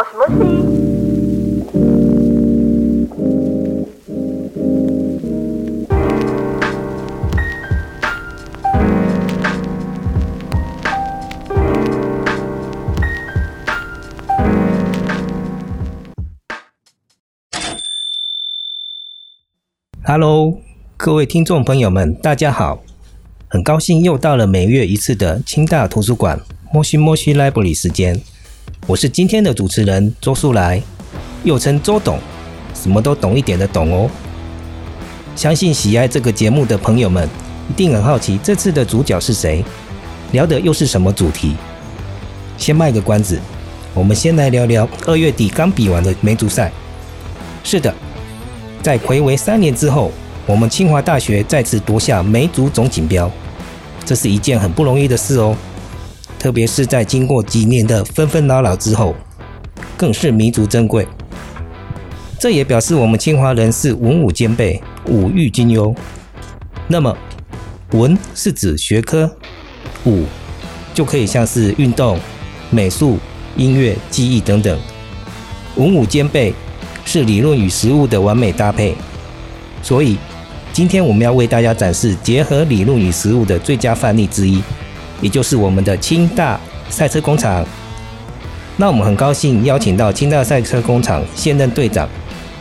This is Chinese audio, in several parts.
もしもし Hello，各位听众朋友们，大家好！很高兴又到了每月一次的清大图书馆摸西摸西 Library 时间， 我是今天的主持人周素来，又称周董，什么都懂一点的懂哦。相信喜爱这个节目的朋友们，一定很好奇这次的主角是谁，聊的又是什么主题？先卖个关子，我们先来聊聊二月底刚比完的梅竹赛。是的。在暌违三年之后，我们清华大学再次夺下梅竹总锦标，这是一件很不容易的事哦。特别是在经过几年的纷纷扰扰之后，更是弥足珍贵。这也表示我们清华人是文武兼备，武育兼优。那么，文是指学科，武就可以像是运动、美术、音乐、技艺等等，文武兼备。是理论与实物的完美搭配，所以今天我们要为大家展示结合理论与实物的最佳范例之一，也就是我们的清大赛车工厂。那我们很高兴邀请到清大赛车工厂现任队长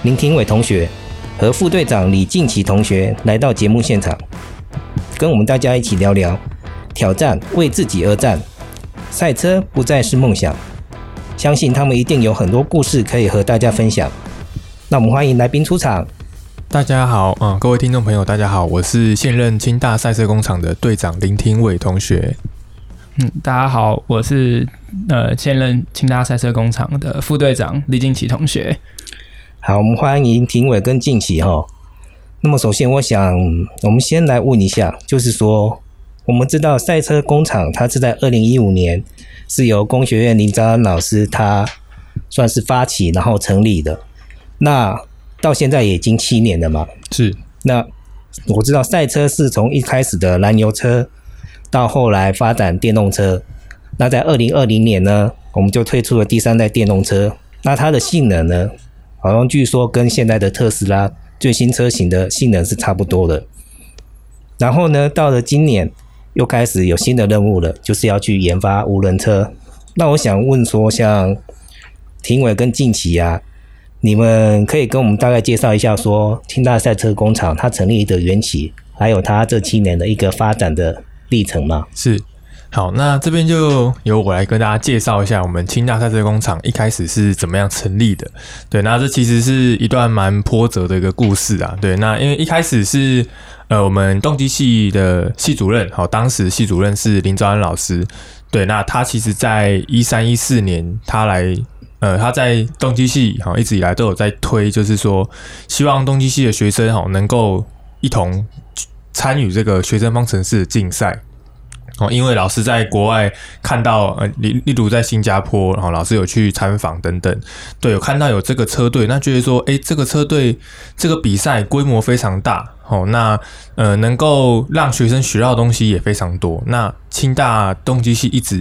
林廷伟同学和副队长李敬奇同学来到节目现场，跟我们大家一起聊聊挑战为自己而战，赛车不再是梦想。相信他们一定有很多故事可以和大家分享。那我们欢迎来宾出场。大家好，嗯，各位听众朋友，大家好，我是现任清大赛车工厂的队长林廷伟同学。嗯，大家好，我是呃现任清大赛车工厂的副队长李静奇同学。好，我们欢迎廷伟跟静奇哈。那么首先，我想我们先来问一下，就是说，我们知道赛车工厂它是在二零一五年是由工学院林章安老师他算是发起然后成立的。那到现在已经七年了嘛？是。那我知道赛车是从一开始的燃油车，到后来发展电动车。那在二零二零年呢，我们就推出了第三代电动车。那它的性能呢，好像据说跟现在的特斯拉最新车型的性能是差不多的。然后呢，到了今年又开始有新的任务了，就是要去研发无人车。那我想问说，像廷伟跟近期啊。你们可以跟我们大概介绍一下，说清大赛车工厂它成立的缘起，还有它这七年的一个发展的历程吗？是，好，那这边就由我来跟大家介绍一下我们清大赛车工厂一开始是怎么样成立的。对，那这其实是一段蛮波折的一个故事啊。对，那因为一开始是呃我们动机系的系主任，好，当时系主任是林昭安老师。对，那他其实在一三一四年他来。呃，他在动机系哈一直以来都有在推，就是说希望动机系的学生哈能够一同参与这个学生方程式的竞赛哦，因为老师在国外看到呃，例例如在新加坡，然后老师有去参访等等，对，有看到有这个车队，那觉得说，哎，这个车队这个比赛规模非常大。哦，那呃，能够让学生学到的东西也非常多。那清大动机系一直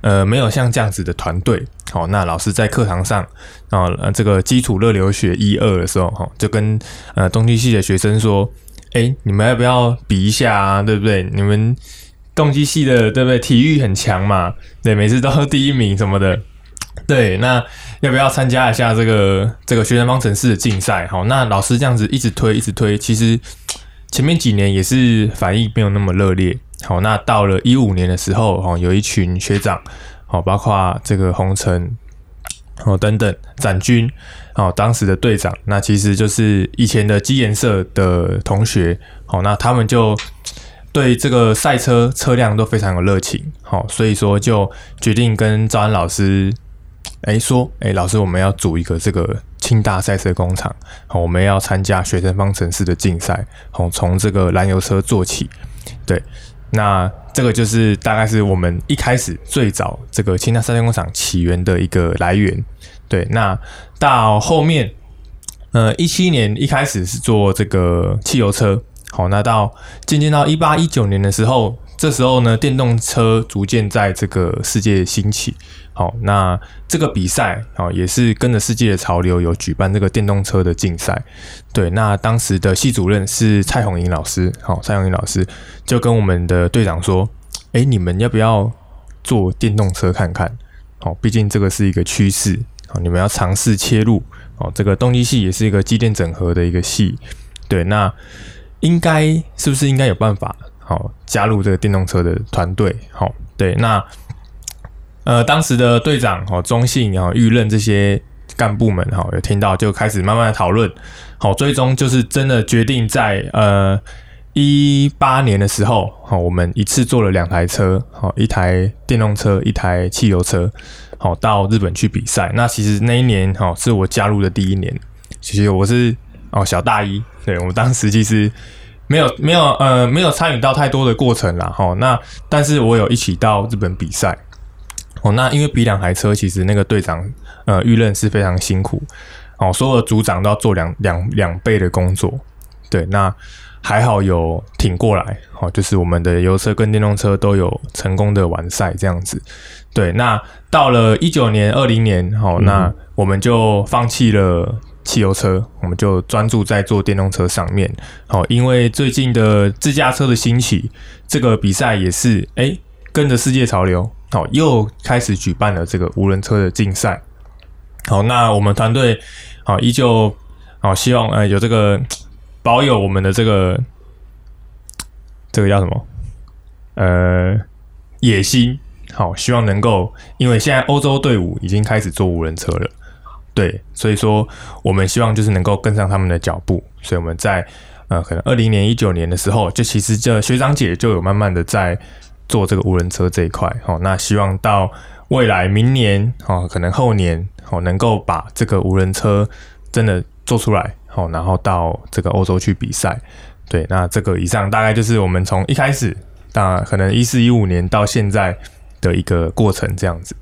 呃没有像这样子的团队。好，那老师在课堂上啊，这个基础热流学一二的时候，哈，就跟呃动机系的学生说，哎，你们要不要比一下啊？对不对？你们动机系的对不对？体育很强嘛，对，每次都第一名什么的。对，那要不要参加一下这个这个学生方程式的竞赛？好，那老师这样子一直推，一直推，其实前面几年也是反应没有那么热烈。好，那到了一五年的时候，哈，有一群学长，好，包括这个红尘，哦等等，展军，哦，当时的队长，那其实就是以前的基研社的同学，好，那他们就。对这个赛车车辆都非常有热情，好，所以说就决定跟赵安老师，哎说，哎老师，我们要组一个这个清大赛车工厂，好，我们要参加学生方程式的竞赛，好，从这个燃油车做起，对，那这个就是大概是我们一开始最早这个清大赛车工厂起源的一个来源，对，那到后面，呃，一七年一开始是做这个汽油车。好，那到渐渐到一八一九年的时候，这时候呢，电动车逐渐在这个世界兴起。好，那这个比赛啊也是跟着世界的潮流，有举办这个电动车的竞赛。对，那当时的系主任是蔡宏莹老师。好，蔡宏莹老师就跟我们的队长说：“哎，你们要不要做电动车看看？好，毕竟这个是一个趋势。好，你们要尝试切入。哦，这个动机系也是一个机电整合的一个系。对，那应该是不是应该有办法？好，加入这个电动车的团队。好，对，那。”呃，当时的队长哈中信然后预任这些干部们哈有听到就开始慢慢的讨论，好，最终就是真的决定在呃一八年的时候，好，我们一次做了两台车，好，一台电动车，一台汽油车，好，到日本去比赛。那其实那一年哈是我加入的第一年，其实我是哦小大一，对我当时其实没有没有呃没有参与到太多的过程啦，哈，那但是我有一起到日本比赛。哦，那因为比两台车，其实那个队长呃预任是非常辛苦，哦，所有的组长都要做两两两倍的工作，对，那还好有挺过来，哦，就是我们的油车跟电动车都有成功的完赛这样子，对，那到了一九年、二零年，好，那我们就放弃了汽油车，我们就专注在做电动车上面，好，因为最近的自驾车的兴起，这个比赛也是哎跟着世界潮流。好，又开始举办了这个无人车的竞赛。好，那我们团队好依旧好，希望呃有这个保有我们的这个这个叫什么呃野心。好，希望能够，因为现在欧洲队伍已经开始做无人车了，对，所以说我们希望就是能够跟上他们的脚步。所以我们在呃可能二零年一九年的时候，就其实这学长姐就有慢慢的在。做这个无人车这一块，好，那希望到未来明年，哦，可能后年，好，能够把这个无人车真的做出来，好，然后到这个欧洲去比赛。对，那这个以上大概就是我们从一开始，那可能一四一五年到现在的一个过程这样子。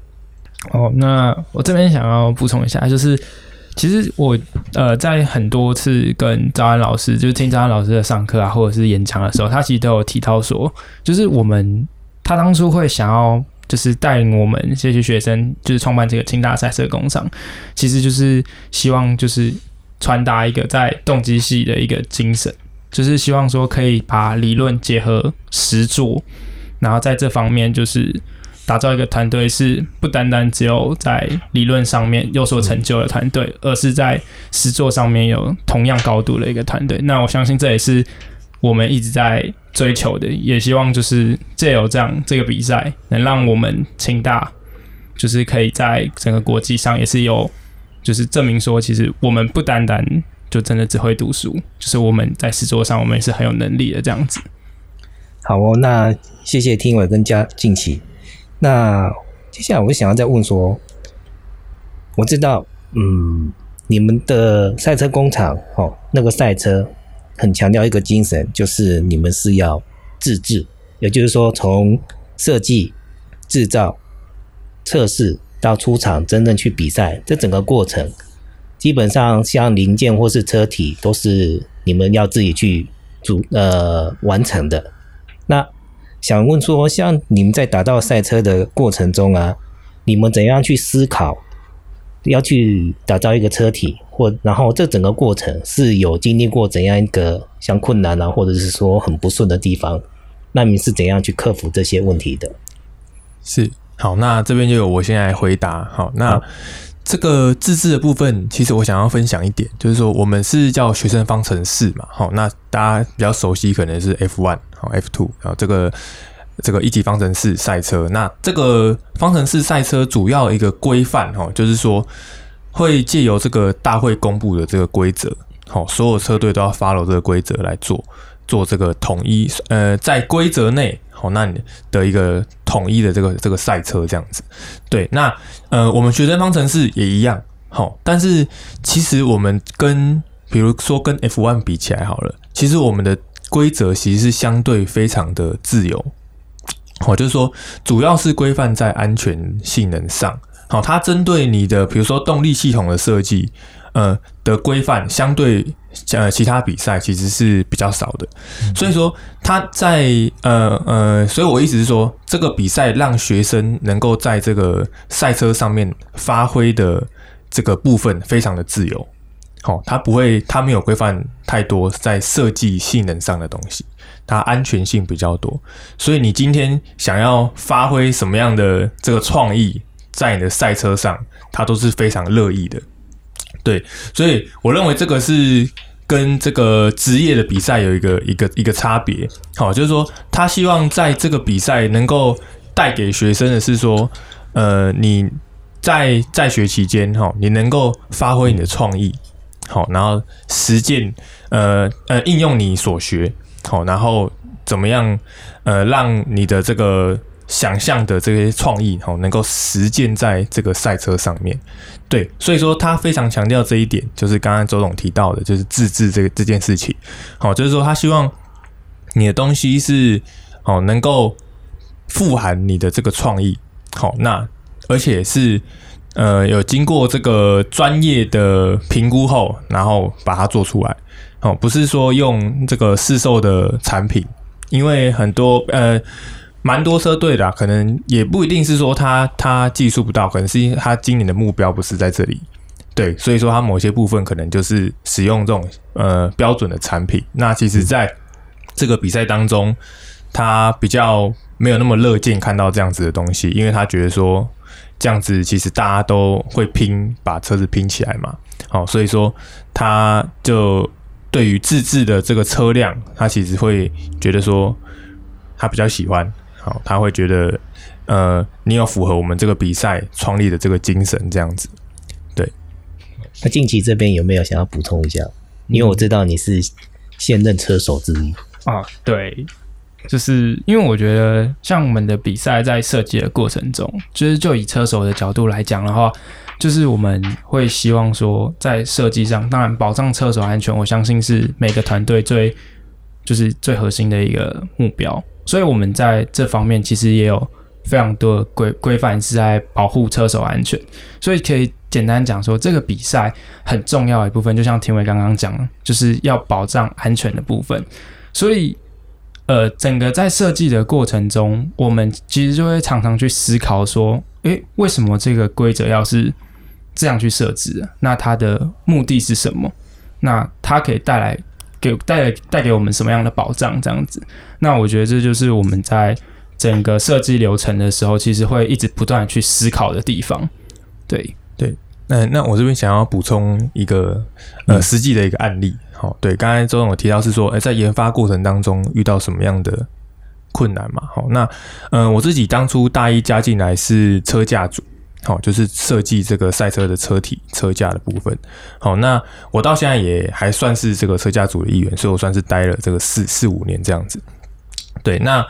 哦，那我这边想要补充一下，就是其实我呃在很多次跟张安老师，就是听张安老师的上课啊，或者是演讲的时候，他其实都有提到说，就是我们。他当初会想要就是带领我们这些学生，就是创办这个清大赛车工厂，其实就是希望就是传达一个在动机系的一个精神，就是希望说可以把理论结合实做，然后在这方面就是打造一个团队，是不单单只有在理论上面有所成就的团队，而是在实作上面有同样高度的一个团队。那我相信这也是我们一直在。追求的，也希望就是借由这样这个比赛，能让我们清大就是可以在整个国际上也是有，就是证明说，其实我们不单单就真的只会读书，就是我们在实作上我们也是很有能力的这样子。好哦，那谢谢听伟跟嘉静琪。那接下来我想要再问说，我知道，嗯，你们的赛车工厂哦，那个赛车。很强调一个精神，就是你们是要自制，也就是说，从设计、制造、测试到出厂真正去比赛，这整个过程，基本上像零件或是车体都是你们要自己去组呃完成的。那想问说，像你们在打造赛车的过程中啊，你们怎样去思考？要去打造一个车体，或然后这整个过程是有经历过怎样一个像困难啊，或者是说很不顺的地方，那你是怎样去克服这些问题的？是好，那这边就有我先来回答。好，那这个自制的部分，其实我想要分享一点，就是说我们是叫学生方程式嘛。好，那大家比较熟悉可能是 F one 好 F two 然后这个。这个一级方程式赛车，那这个方程式赛车主要一个规范哈，就是说会借由这个大会公布的这个规则，好，所有车队都要 follow 这个规则来做，做这个统一，呃，在规则内，好，那你的一个统一的这个这个赛车这样子，对，那呃，我们学生方程式也一样，好，但是其实我们跟比如说跟 F one 比起来好了，其实我们的规则其实是相对非常的自由。好，就是说，主要是规范在安全性能上。好，它针对你的，比如说动力系统的设计，呃的规范，相对呃其他比赛其实是比较少的，所以说它在呃呃，所以我意思是说，这个比赛让学生能够在这个赛车上面发挥的这个部分非常的自由，好、它不会，它没有规范太多在设计性能上的东西，它安全性比较多，所以你今天想要发挥什么样的这个创意在你的赛车上，它都是非常乐意的。对，所以我认为这个是跟这个职业的比赛有一个一个一个差别。好，就是说他希望在这个比赛能够带给学生的是说，呃，你在在学期间哈，你能够发挥你的创意，好，然后实践呃呃应用你所学，好，然后怎么样呃让你的这个想象的这些创意好能够实践在这个赛车上面。对，所以说他非常强调这一点，就是刚刚周总提到的，就是自制这个这件事情。好，就是说他希望你的东西是好能够富含你的这个创意，好，那而且是呃有经过这个专业的评估后，然后把它做出来。哦，不是说用这个市售的产品，因为很多呃。蛮多车队的、可能也不一定是说他他技术不到，可能是因为他今年的目标不是在这里，对，所以说他某些部分可能就是使用这种呃标准的产品。那其实在这个比赛当中，他比较没有那么乐见看到这样子的东西，因为他觉得说这样子其实大家都会拼把车子拼起来嘛，好，所以说他就对于自制的这个车辆，他其实会觉得说他比较喜欢。好，他会觉得，呃，你有符合我们这个比赛创立的这个精神，这样子。对那近期这边有没有想要补充一下？因为我知道你是现任车手之一，啊，对，就是因为我觉得，像我们的比赛在设计的过程中，就是就以车手的角度来讲的话，就是我们会希望说，在设计上，当然保障车手安全，我相信是每个团队最就是最核心的一个目标。所以我们在这方面其实也有非常多的规规范是在保护车手安全，所以可以简单讲说，这个比赛很重要一部分，就像田伟刚刚讲，就是要保障安全的部分。所以，呃，整个在设计的过程中，我们其实就会常常去思考说，诶，为什么这个规则要是这样去设置的？那它的目的是什么？那它可以带来给带来带给我们什么样的保障？这样子，那我觉得这就是我们在整个设计流程的时候，其实会一直不断去思考的地方。对对，那那我这边想要补充一个呃实际的一个案例，好、对，刚才周总有提到是说，哎、在研发过程当中遇到什么样的困难嘛？好，那嗯、呃我自己当初大一加进来是车架组，好、就是设计这个赛车的车体车架的部分。好，那我到现在也还算是这个车架组的一员，所以我算是待了这个四四五年这样子。对，那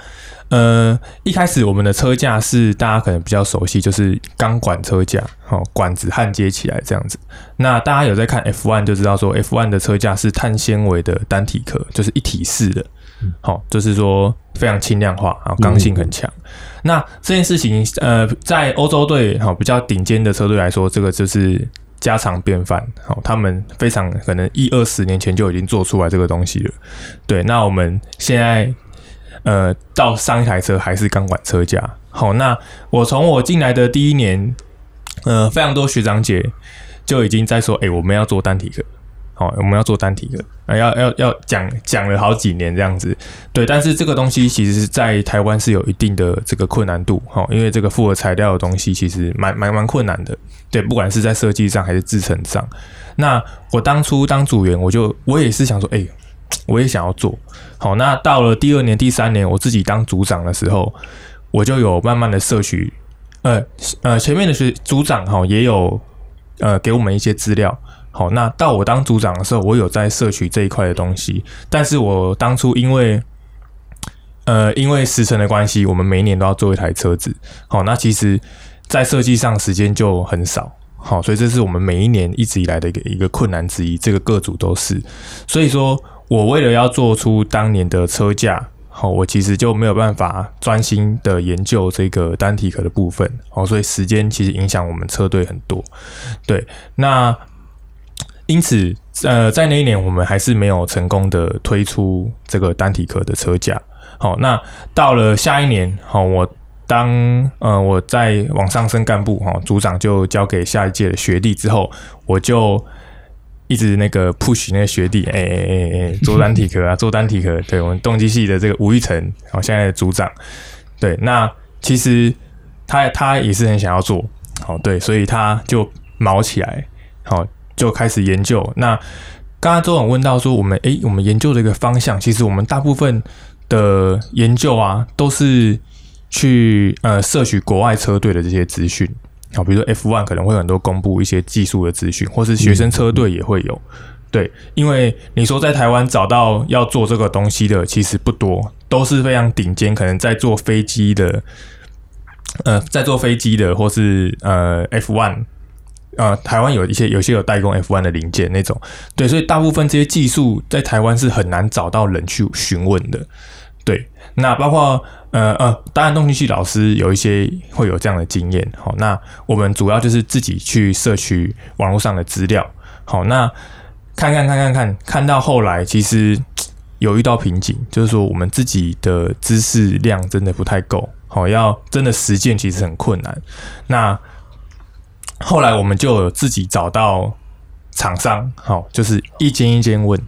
呃，一开始我们的车架是大家可能比较熟悉，就是钢管车架，好、管子焊接起来这样子。那大家有在看 F1 就知道说，F1 的车架是碳纤维的单体壳，就是一体式的，好、就是说非常轻量化，然后刚性很强。那这件事情，呃，在欧洲队好、比较顶尖的车队来说，这个就是家常便饭。好、他们非常可能一二十年前就已经做出来这个东西了。对，那我们现在呃，到上一台车还是钢管车架。好，那我从我进来的第一年，呃，非常多学长姐就已经在说，哎、我们要做单体好，我们要做单体的，呃、要要要讲讲了好几年这样子。对，但是这个东西其实在台湾是有一定的这个困难度，哈，因为这个复合材料的东西其实蛮蛮蛮困难的。对，不管是在设计上还是制成上。那我当初当组员，我就我也是想说，哎、我也想要做好。那到了第二年、第三年，我自己当组长的时候，我就有慢慢的摄取，呃呃，前面的学组长哈也有呃给我们一些资料。好，那到我当组长的时候，我有在摄取这一块的东西，但是我当初因为呃因为时程的关系，我们每一年都要做一台车子。好，那其实在设计上时间就很少。好，所以这是我们每一年一直以来的一个一个困难之一，这个各组都是。所以说我为了要做出当年的车架，好，我其实就没有办法专心的研究这个单体壳的部分，好，所以时间其实影响我们车队很多。对，那因此，呃，在那一年我们还是没有成功的推出这个单体壳的车架。好，那到了下一年，好，我当呃我在往上升干部，哈，组长就交给下一届的学弟之后，我就一直那个 push 那个学弟，哎哎哎哎，做单体壳啊，做单体壳。对我们动机系的这个吴玉成，好，现在的组长，对，那其实他他也是很想要做，好，对，所以他就毛起来，好。就开始研究。那刚刚周总问到说，我们诶，我们研究的一个方向，其实我们大部分的研究啊，都是去呃摄取国外车队的这些资讯。好，比如说 F one 可能会很多公布一些技术的资讯，或是学生车队也会有。对，因为你说在台湾找到要做这个东西的，其实不多，都是非常顶尖，可能在坐飞机的，呃，在坐飞机的，或是呃 F one。呃，台湾有一些有些有代工 F1 的零件那种，对，所以大部分这些技术在台湾是很难找到人去询问的，对。那包括呃呃，当然动机系老师有一些会有这样的经验，好，那我们主要就是自己去摄取网络上的资料，好，那看看看看看，看到后来其实有遇到瓶颈，就是说我们自己的知识量真的不太够，好，要真的实践其实很困难，那。后来我们就有自己找到厂商，好，就是一间一间问，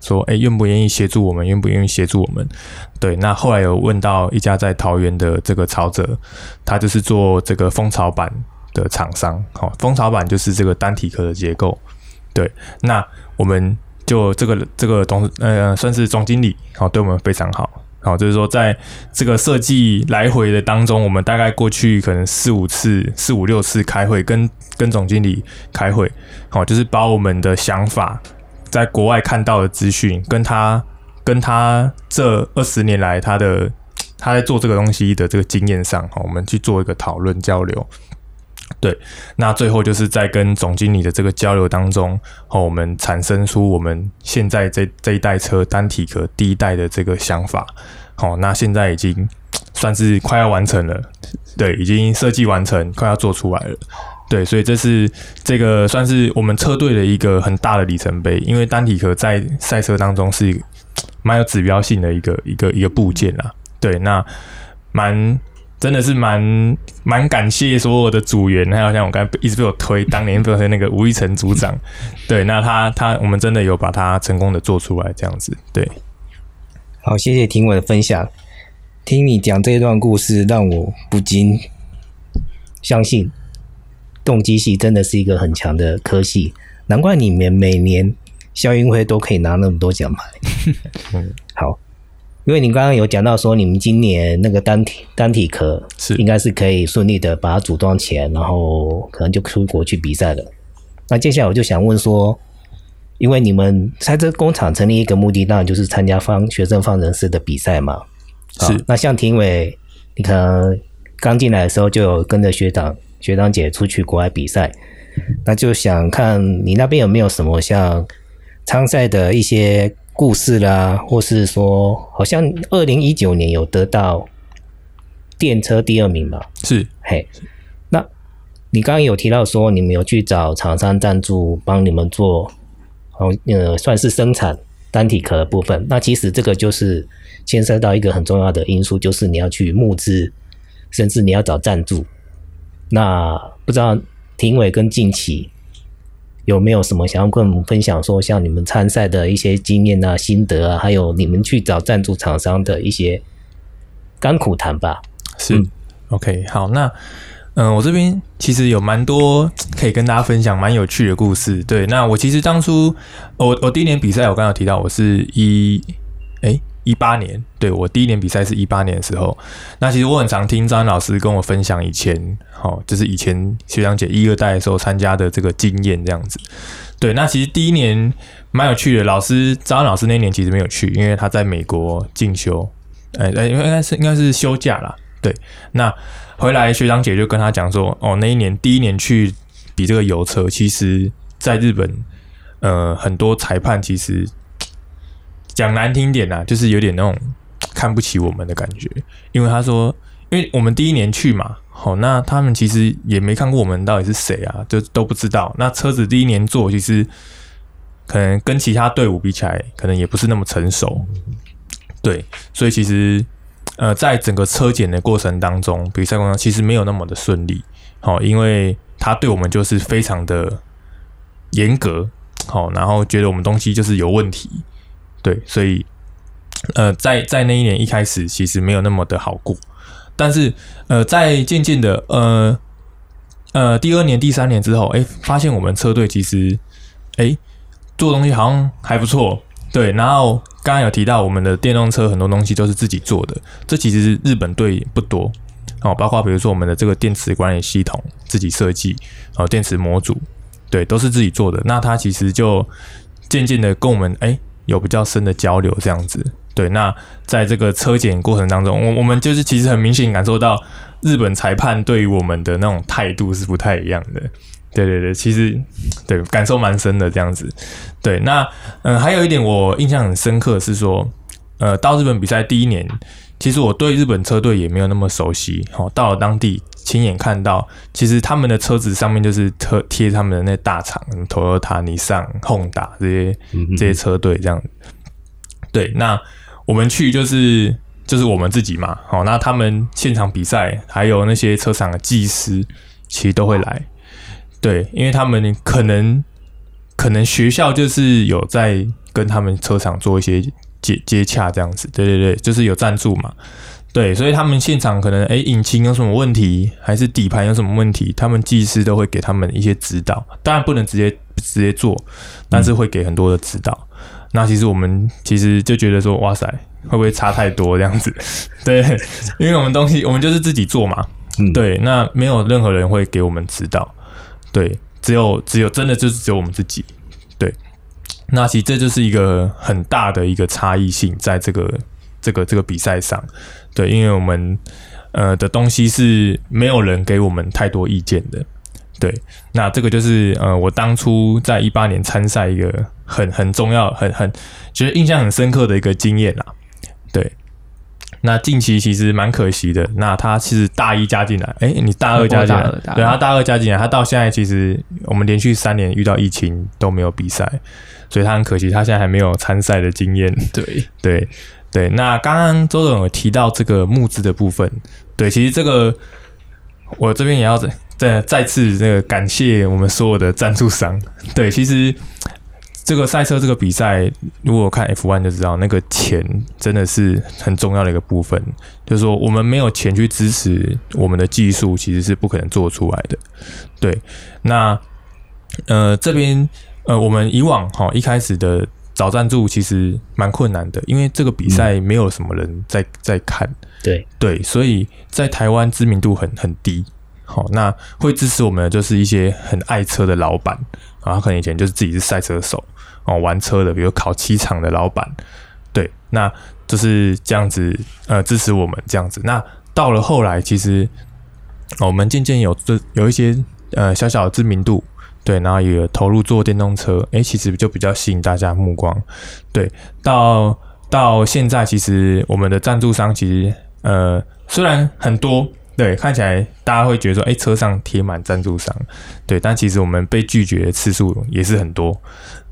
说，哎，愿不愿意协助我们？愿不愿意协助我们？对，那后来有问到一家在桃园的这个曹哲，他就是做这个蜂巢板的厂商，好，蜂巢板就是这个单体壳的结构，对，那我们就这个这个董呃算是总经理，好，对我们非常好。好，就是说，在这个设计来回的当中，我们大概过去可能四五次、四五六次开会，跟跟总经理开会，好，就是把我们的想法，在国外看到的资讯，跟他跟他这二十年来他的他在做这个东西的这个经验上，好，我们去做一个讨论交流。对，那最后就是在跟总经理的这个交流当中，哦，我们产生出我们现在这这一代车单体壳第一代的这个想法，好，那现在已经算是快要完成了，对，已经设计完成，快要做出来了，对，所以这是这个算是我们车队的一个很大的里程碑，因为单体壳在赛车当中是蛮有指标性的一个一个一个部件啦，对，那蛮。真的是蛮蛮感谢所有的组员，还有像我刚才一直被我推，当年被我推那个吴一成组长，对，那他他我们真的有把它成功的做出来，这样子，对。好，谢谢听我的分享，听你讲这一段故事，让我不禁相信，动机系真的是一个很强的科系，难怪你们每年校运会都可以拿那么多奖牌。因为你刚刚有讲到说，你们今年那个单体单体壳是应该是可以顺利的把它组装起来，然后可能就出国去比赛了。那接下来我就想问说，因为你们在这工厂成立一个目的，当然就是参加方学生方程式的比赛嘛。是。那像廷伟，你可能刚进来的时候就有跟着学长学长姐出去国外比赛，那就想看你那边有没有什么像参赛的一些。故事啦，或是说，好像二零一九年有得到电车第二名吧？是，嘿，那你刚刚有提到说，你们有去找厂商赞助，帮你们做，哦，呃，算是生产单体壳的部分。那其实这个就是牵涉到一个很重要的因素，就是你要去募资，甚至你要找赞助。那不知道庭伟跟近期。有没有什么想要跟我们分享？说像你们参赛的一些经验啊、心得啊，还有你们去找赞助厂商的一些甘苦谈吧。是，OK，好，那嗯，我这边其实有蛮多可以跟大家分享蛮有趣的故事。对，那我其实当初我我第一年比赛，我刚刚提到我是一哎。一八年，对我第一年比赛是一八年的时候。那其实我很常听张老师跟我分享以前，好，就是以前学长姐一二代的时候参加的这个经验这样子。对，那其实第一年蛮有趣的。老师张老师那年其实没有去，因为他在美国进修，哎哎，应该是应该是休假啦。对，那回来学长姐就跟他讲说，哦，那一年第一年去比这个油车，其实在日本，呃，很多裁判其实。讲难听点呐，就是有点那种 看不起我们的感觉，因为他说，因为我们第一年去嘛，好，那他们其实也没看过我们到底是谁啊，就都不知道。那车子第一年做，其实 可能跟其他队伍比起来，可能也不是那么成熟。对，所以其实呃，在整个车检的过程当中，比赛过程其实没有那么的顺利。好，因为他对我们就是非常的严格，好，然后觉得我们东西就是有问题。对，所以呃，在在那一年一开始，其实没有那么的好过。但是呃，在渐渐的呃呃第二年、第三年之后，哎，发现我们车队其实哎做东西好像还不错。对，然后刚刚有提到我们的电动车很多东西都是自己做的，这其实日本队不多哦，包括比如说我们的这个电池管理系统自己设计，哦，电池模组，对，都是自己做的。那它其实就渐渐的跟我们哎有比较深的交流这样子。对，那在这个车检过程当中，我我们就是其实很明显感受到日本裁判对于我们的那种态度是不太一样的。对对对，其实对感受蛮深的这样子。对，那嗯，还有一点我印象很深刻是说，呃，到日本比赛第一年，其实我对日本车队也没有那么熟悉。好，到了当地亲眼看到，其实他们的车子上面就是贴贴他们的那大厂，Toyota、尼桑、Honda 这些这些车队这样。对，那我们去就是就是我们自己嘛。好，那他们现场比赛还有那些车厂的技师，其实都会来。对，因为他们可能可能学校就是有在跟他们车厂做一些接接洽这样子，对对对，就是有赞助嘛，对，所以他们现场可能哎引擎有什么问题，还是底盘有什么问题，他们技师都会给他们一些指导，当然不能直接直接做，但是会给很多的指导。那其实我们其实就觉得说，哇塞，会不会差太多这样子？对，因为我们东西我们就是自己做嘛，对，那没有任何人会给我们指导。对，只有只有真的就是只有我们自己。那其实这就是一个很大的一个差异性，在这个这个这个比赛上。对，因为我们呃的东西是没有人给我们太多意见的。对，那这个就是呃我当初在一八年参赛一个很很重要、很很觉得印象很深刻的一个经验啦。对。那近期其实蛮可惜的。那他其实大一加进来，哎，你大二加进来，对，他大二加进来，他到现在其实我们连续三年遇到疫情都没有比赛，所以他很可惜，他现在还没有参赛的经验。对，对，对。那刚刚周总有提到这个募资的部分，对，其实这个我这边也要再再再次这个感谢我们所有的赞助商。对，其实。这个赛车这个比赛，如果看 F1 就知道，那个钱真的是很重要的一个部分。就是说，我们没有钱去支持我们的技术，其实是不可能做出来的。对，那呃这边呃我们以往哈一开始的找赞助其实蛮困难的，因为这个比赛没有什么人在在看。对对，所以在台湾知名度很很低。好，那会支持我们的就是一些很爱车的老板，然后可能以前就是自己是赛车手。哦，玩车的，比如烤漆厂的老板，对，那就是这样子，呃，支持我们这样子。那到了后来，其实我们渐渐有这有一些呃小小的知名度，对，然后也投入做电动车，诶，其实就比较吸引大家目光。对，到到现在，其实我们的赞助商其实呃虽然很多，对，看起来大家会觉得说，诶，车上贴满赞助商，对，但其实我们被拒绝的次数也是很多。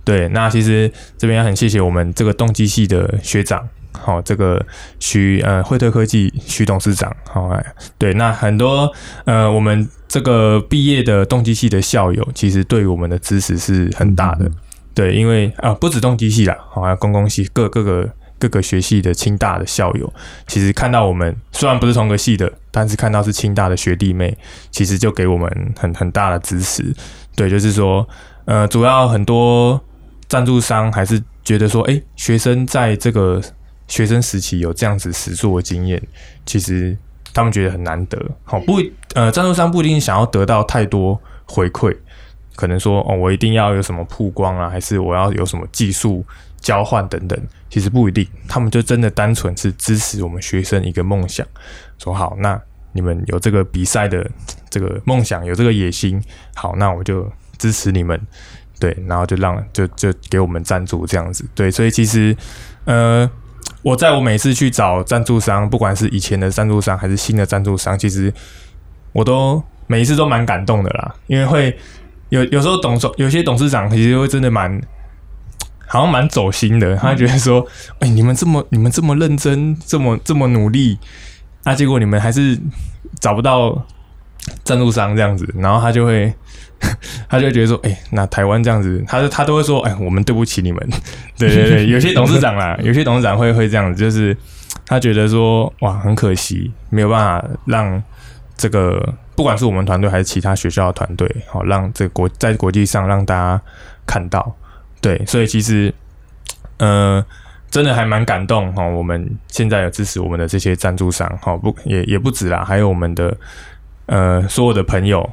对，那其实这边很谢谢我们这个动机系的学长，好，这个徐呃惠特科技徐董事长，好，对，那很多呃我们这个毕业的动机系的校友，其实对我们的支持是很大的，对，因为啊不止动机系啦，好，公共系各各个各个学系的清大的校友，其实看到我们虽然不是同个系的，但是看到是清大的学弟妹，其实就给我们很很大的支持，对，就是说呃主要很多。赞助商还是觉得说，哎，学生在这个学生时期有这样子实做的经验，其实他们觉得很难得。好，不，呃，赞助商不一定想要得到太多回馈，可能说，哦，我一定要有什么曝光啊，还是我要有什么技术交换等等，其实不一定。他们就真的单纯是支持我们学生一个梦想，说好，那你们有这个比赛的这个梦想，有这个野心，好，那我就支持你们。对，然后就让就就给我们赞助这样子，对，所以其实，呃，我在我每次去找赞助商，不管是以前的赞助商还是新的赞助商，其实我都每一次都蛮感动的啦，因为会有有时候董事有些董事长其实会真的蛮好像蛮走心的，他觉得说，哎、你们这么你们这么认真，这么这么努力，那、结果你们还是找不到赞助商这样子，然后他就会 他就觉得说，哎、那台湾这样子，他就他都会说，哎、我们对不起你们，对 对对，有些董事长啦，有些董事长会会这样子，就是他觉得说，哇，很可惜，没有办法让这个不管是我们团队还是其他学校的团队，好、让这个国在国际上让大家看到，对，所以其实，呃，真的还蛮感动哈、我们现在有支持我们的这些赞助商，哈、不也也不止啦，还有我们的呃所有的朋友，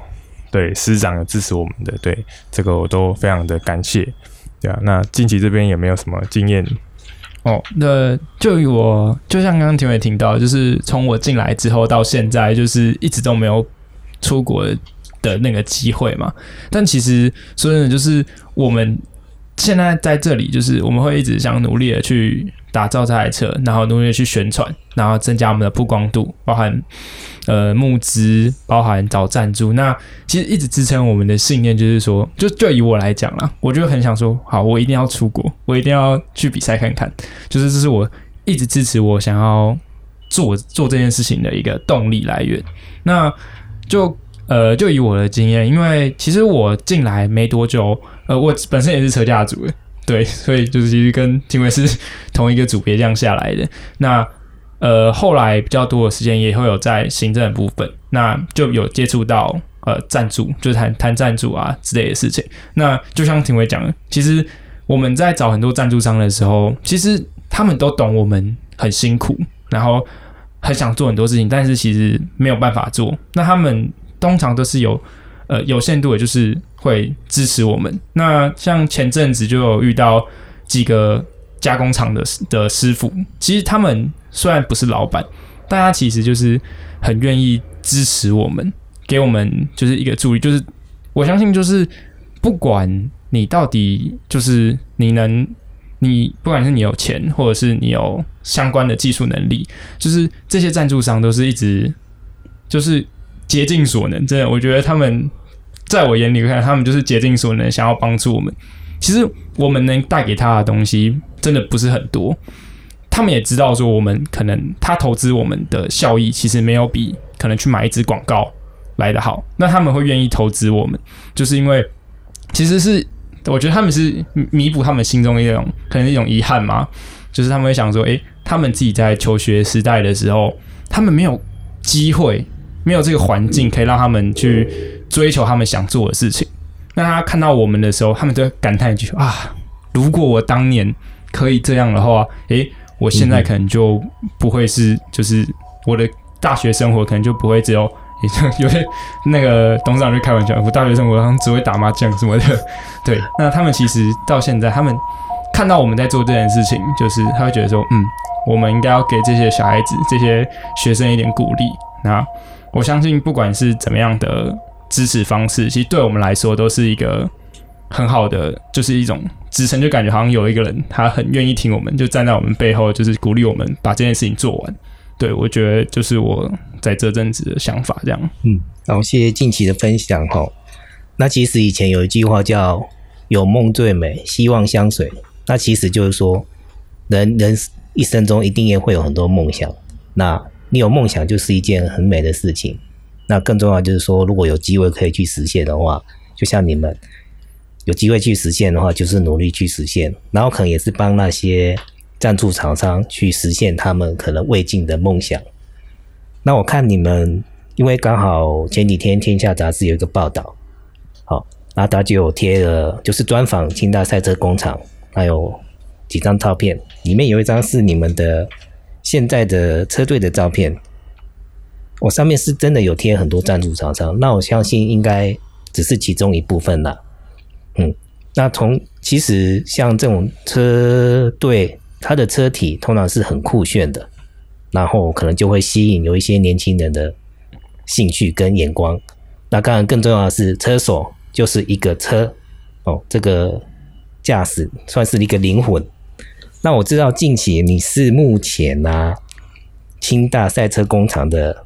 对师长有支持我们的，对这个我都非常的感谢。对啊，那近期这边也没有什么经验，哦，那就我就像刚刚庭伟听到，就是从我进来之后到现在，就是一直都没有出国的那个机会嘛。但其实说真的，就是我们现在在这里，就是我们会一直想努力的去打造这台车，然后努力的去宣传，然后增加我们的曝光度，包含呃募资，包含找赞助。那其实一直支撑我们的信念就是说，就就以我来讲啦，我就很想说，好，我一定要出国，我一定要去比赛看看，就是这是我一直支持我想要做做这件事情的一个动力来源。那就呃，就以我的经验，因为其实我进来没多久，呃，我本身也是车架组的，对，所以就是其实跟 tin 伟是同一个组别这样下来的。那呃，后来比较多的时间也会有在行政部分，那就有接触到呃赞助，就是谈谈赞助啊之类的事情。那就像廷伟讲的，其实我们在找很多赞助商的时候，其实他们都懂我们很辛苦，然后很想做很多事情，但是其实没有办法做。那他们通常都是有呃有限度的，就是会支持我们。那像前阵子就有遇到几个加工厂的的师傅，其实他们虽然不是老板，但他其实就是很愿意支持我们，给我们就是一个助力。就是我相信，就是不管你到底就是你能，你不管是你有钱，或者是你有相关的技术能力，就是这些赞助商都是一直就是竭尽所能。真的，我觉得他们在我眼里看，他们就是竭尽所能，想要帮助我们。其实我们能带给他的东西真的不是很多，他们也知道说我们可能他投资我们的效益其实没有比可能去买一支广告来的好，那他们会愿意投资我们，就是因为其实是我觉得他们是弥补他们心中一种可能一种遗憾嘛，就是他们会想说，诶，他们自己在求学时代的时候，他们没有机会，没有这个环境可以让他们去追求他们想做的事情。那他看到我们的时候，他们就会感叹一句啊，如果我当年可以这样的话，诶，我现在可能就不会是，就是我的大学生活可能就不会只有，也就 有些那个董事长就开玩笑，我大学生活好像只会打麻将什么的。对，那他们其实到现在，他们看到我们在做这件事情，就是他会觉得说，嗯，我们应该要给这些小孩子、这些学生一点鼓励。那我相信，不管是怎么样的支持方式，其实对我们来说都是一个很好的，就是一种支撑，就感觉好像有一个人他很愿意听我们，就站在我们背后，就是鼓励我们把这件事情做完。对我觉得就是我在这阵子的想法，这样。嗯，然后谢谢近期的分享哈。那其实以前有一句话叫“有梦最美，希望相随”，那其实就是说，人人一生中一定也会有很多梦想。那你有梦想就是一件很美的事情。那更重要就是说，如果有机会可以去实现的话，就像你们有机会去实现的话，就是努力去实现，然后可能也是帮那些赞助厂商去实现他们可能未尽的梦想。那我看你们，因为刚好前几天《天下》杂志有一个报道，好，那他就有贴了，就是专访清大赛车工厂，还有几张照片，里面有一张是你们的现在的车队的照片。我上面是真的有贴很多赞助厂商，那我相信应该只是其中一部分啦。嗯，那从其实像这种车队，它的车体通常是很酷炫的，然后可能就会吸引有一些年轻人的兴趣跟眼光。那当然更重要的是，车手就是一个车哦，这个驾驶算是一个灵魂。那我知道近期你是目前啊清大赛车工厂的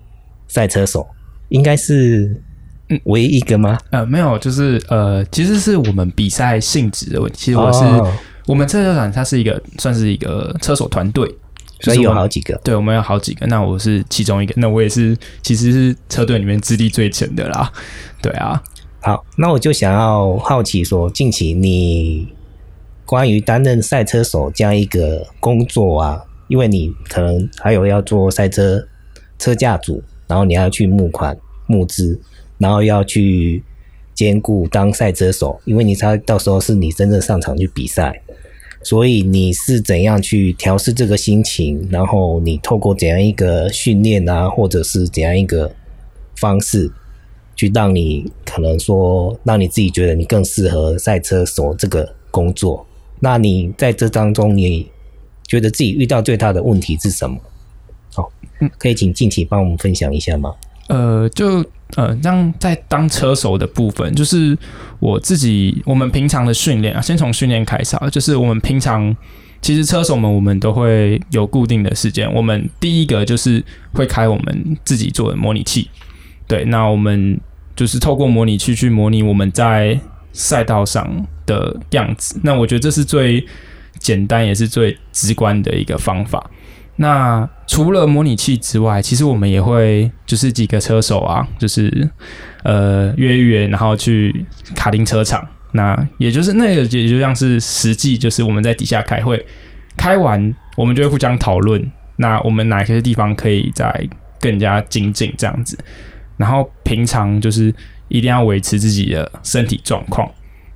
赛车手，应该是唯一一个吗？呃，没有，就是呃，其实是我们比赛性质的问题。其实我是、哦我们车手团它是一个算是一个车手团队，所以有好几个。对，我们有好几个，那我是其中一个，那我也是其实是车队里面资历最浅的啦。对啊，好，那我就想要好奇说，近期你关于担任赛车手这样一个工作啊，因为你可能还有要做赛车车架组，然后你要去募款募资，然后要去兼顾当赛车手，因为你才到时候是你真正上场去比赛，所以你是怎样去调试这个心情？然后你透过怎样一个训练啊，或者是怎样一个方式？去让你可能说，让你自己觉得你更适合赛车手这个工作。那你在这当中，你觉得自己遇到最大的问题是什么？好，嗯可以请静琪帮我们分享一下吗？呃，就呃，让在当车手的部分，就是我自己，我们平常的训练啊，先从训练开始啊，就是我们平常其实车手们，我们都会有固定的时间。我们第一个就是会开我们自己做的模拟器，对，那我们。就是透过模拟器去模拟我们在赛道上的样子，那我觉得这是最简单也是最直观的一个方法。那除了模拟器之外，其实我们也会就是几个车手啊，就是呃约一约，然后去卡丁车场。那也就是那个也就像是实际，就是我们在底下开会，开完我们就会互相讨论，那我们哪些地方可以再更加精进这样子。然后平常就是一定要维持自己的身体状况，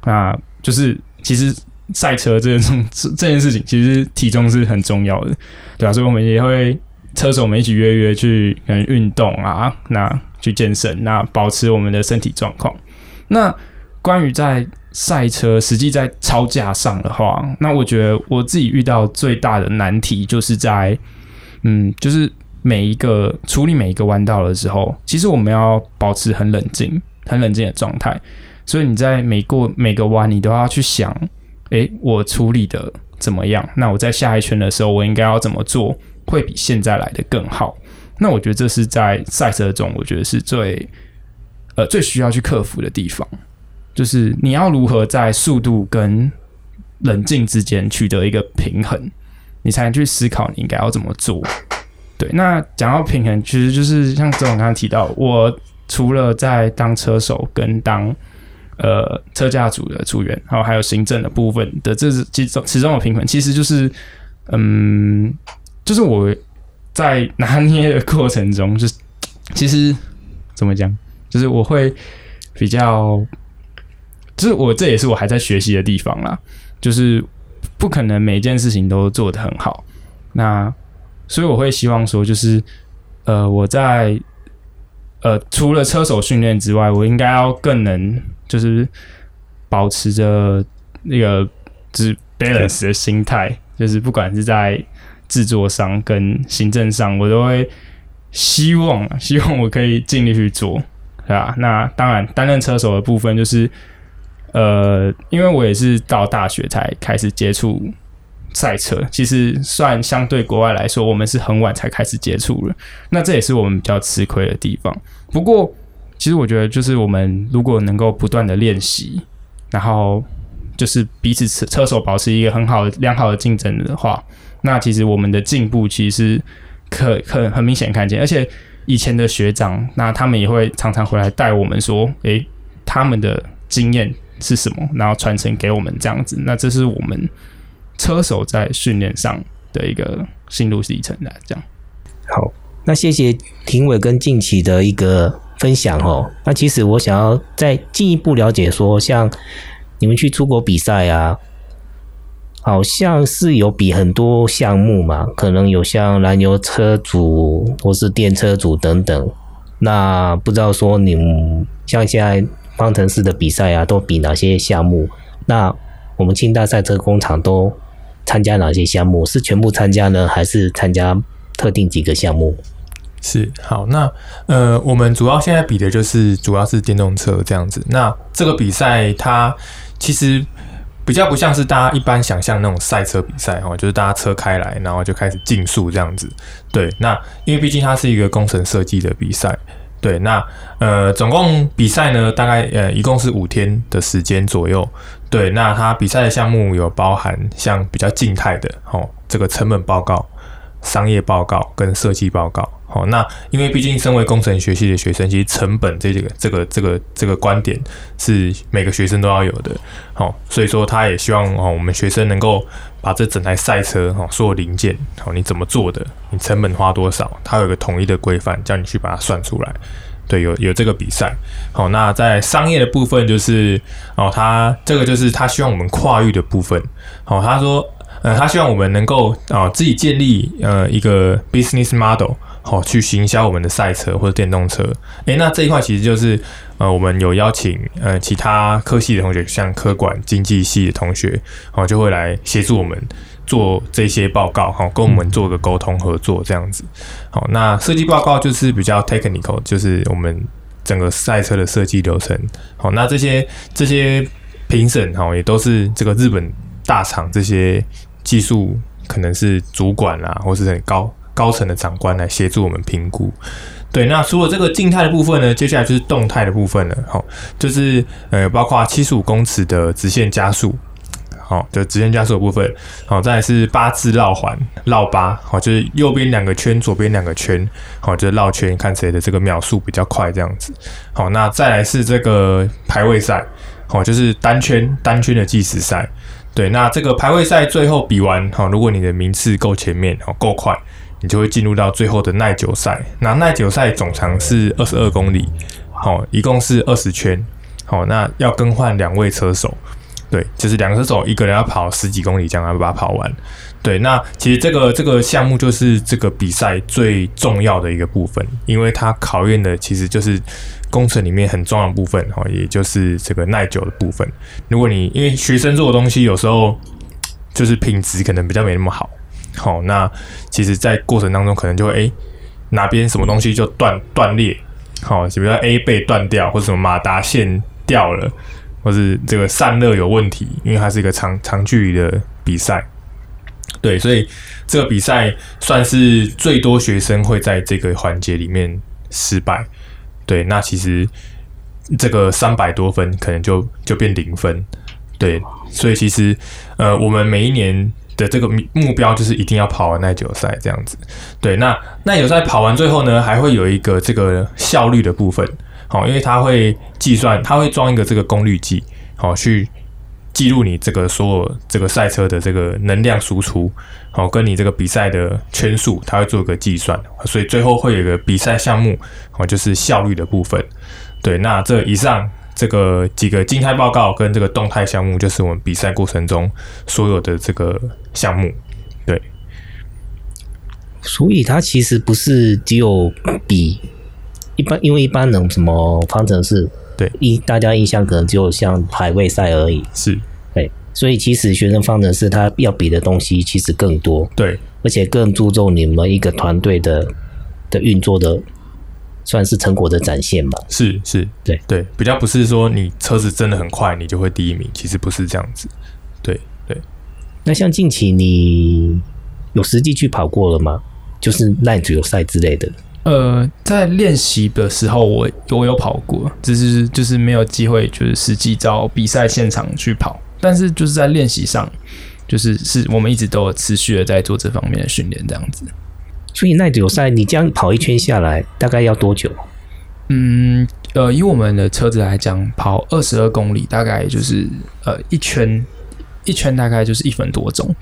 那就是其实赛车这件 这件事情，其实体重是很重要的，对吧？所以我们也会车手们一起约约去嗯运动啊，那去健身，那保持我们的身体状况。那关于在赛车实际在超架上的话，那我觉得我自己遇到最大的难题就是在，嗯，就是。每一个处理每一个弯道的时候，其实我们要保持很冷静、很冷静的状态。所以你在每过每个弯，你都要去想：诶，我处理的怎么样？那我在下一圈的时候，我应该要怎么做，会比现在来的更好？那我觉得这是在赛车中，我觉得是最呃最需要去克服的地方，就是你要如何在速度跟冷静之间取得一个平衡，你才能去思考你应该要怎么做。对，那讲到平衡，其实就是像这种刚刚提到，我除了在当车手跟当呃车架组的组员，然后还有行政的部分的，这是其中其中的平衡，其实就是嗯，就是我在拿捏的过程中，就是其实怎么讲，就是我会比较，就是我这也是我还在学习的地方啦，就是不可能每件事情都做得很好，那。所以我会希望说，就是，呃，我在，呃，除了车手训练之外，我应该要更能就是保持着那个就是 balance 的心态，就是不管是在制作上跟行政上，我都会希望 希望我可以尽力去做，对吧？那当然，担任车手的部分就是，呃，因为我也是到大学才开始接触。赛车其实算相对国外来说，我们是很晚才开始接触了。那这也是我们比较吃亏的地方。不过，其实我觉得，就是我们如果能够不断的练习，然后就是彼此车车手保持一个很好的良好的竞争的话，那其实我们的进步其实可可很明显看见。而且以前的学长，那他们也会常常回来带我们说，诶，他们的经验是什么，然后传承给我们这样子。那这是我们。车手在训练上的一个心路历程的这样。好，那谢谢庭伟跟近期的一个分享哦。那其实我想要再进一步了解，说像你们去出国比赛啊，好像是有比很多项目嘛，可能有像燃油车组或是电车组等等。那不知道说你们像现在方程式的比赛啊，都比哪些项目？那我们清大赛车工厂都。参加哪些项目？是全部参加呢，还是参加特定几个项目？是好，那呃，我们主要现在比的就是主要是电动车这样子。那这个比赛它其实比较不像是大家一般想象那种赛车比赛哈，就是大家车开来，然后就开始竞速这样子。对，那因为毕竟它是一个工程设计的比赛，对，那呃，总共比赛呢，大概呃，一共是五天的时间左右。对，那它比赛的项目有包含像比较静态的，哦，这个成本报告、商业报告跟设计报告。好，那因为毕竟身为工程学系的学生，其实成本这个这个这个这个观点是每个学生都要有的。好，所以说他也希望哦，我们学生能够把这整台赛车哈，所有零件哦，你怎么做的，你成本花多少，他有一个统一的规范，叫你去把它算出来。对，有有这个比赛。好，那在商业的部分就是哦，他这个就是他希望我们跨域的部分。好，他说呃，他希望我们能够啊自己建立呃一个 business model。好，去行销我们的赛车或者电动车。诶，那这一块其实就是呃，我们有邀请呃其他科系的同学，像科管经济系的同学，好就会来协助我们做这些报告，好跟我们做个沟通合作这样子。好，那设计报告就是比较 technical，就是我们整个赛车的设计流程。好，那这些这些评审哈也都是这个日本大厂这些技术可能是主管啦，或是很高。高层的长官来协助我们评估，对。那除了这个静态的部分呢，接下来就是动态的部分了。好，就是呃，包括七十五公尺的直线加速，好，就直线加速的部分。好，再来是八字绕环绕八，好，就是右边两个圈，左边两个圈，好，就是绕圈，看谁的这个秒数比较快这样子。好，那再来是这个排位赛，好，就是单圈单圈的计时赛。对，那这个排位赛最后比完，好，如果你的名次够前面，好，够快。你就会进入到最后的耐久赛。那耐久赛总长是二十二公里，好，一共是二十圈，好，那要更换两位车手，对，就是两个车手，一个人要跑十几公里，这样把它跑完。对，那其实这个这个项目就是这个比赛最重要的一个部分，因为它考验的其实就是工程里面很重要的部分，哈，也就是这个耐久的部分。如果你因为学生做的东西有时候就是品质可能比较没那么好。好，那其实，在过程当中，可能就会诶哪边什么东西就断断裂，好，比如说 A 被断掉，或者什么马达线掉了，或是这个散热有问题，因为它是一个长长距离的比赛，对，所以这个比赛算是最多学生会在这个环节里面失败，对，那其实这个三百多分可能就就变零分，对，所以其实呃，我们每一年。的这个目标就是一定要跑完耐久赛这样子，对。那耐久赛跑完最后呢，还会有一个这个效率的部分，好，因为它会计算，它会装一个这个功率计，好，去记录你这个所有这个赛车的这个能量输出，好，跟你这个比赛的圈数，它会做一个计算，所以最后会有一个比赛项目，哦，就是效率的部分。对，那这以上。这个几个静态报告跟这个动态项目，就是我们比赛过程中所有的这个项目，对。所以它其实不是只有比一般，因为一般人什么方程式，对，一大家印象可能只有像排位赛而已，是，对。所以其实学生方程式它要比的东西其实更多，对，而且更注重你们一个团队的的运作的。算是成果的展现吧。是是，对对，比较不是说你车子真的很快，你就会第一名，其实不是这样子。对对。那像近期你有实际去跑过了吗？就是耐久赛之类的。呃，在练习的时候，我我有跑过，只是就是没有机会，就是实际到比赛现场去跑。但是就是在练习上，就是是我们一直都有持续的在做这方面的训练，这样子。所以耐久赛你这样跑一圈下来大概要多久？嗯，呃，以我们的车子来讲，跑二十二公里大概就是呃一圈一圈大概就是一分多钟。